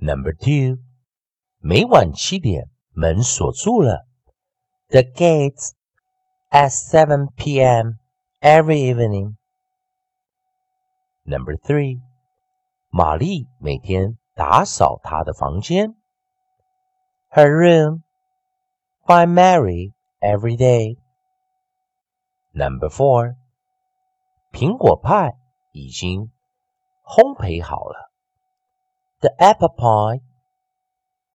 Number two，每晚七点门锁住了。The gates at 7 p.m. every evening. Number three，玛丽每天打扫她的房间。Her room by Mary every day. Number four，苹果派已经烘焙好了。 The apple pie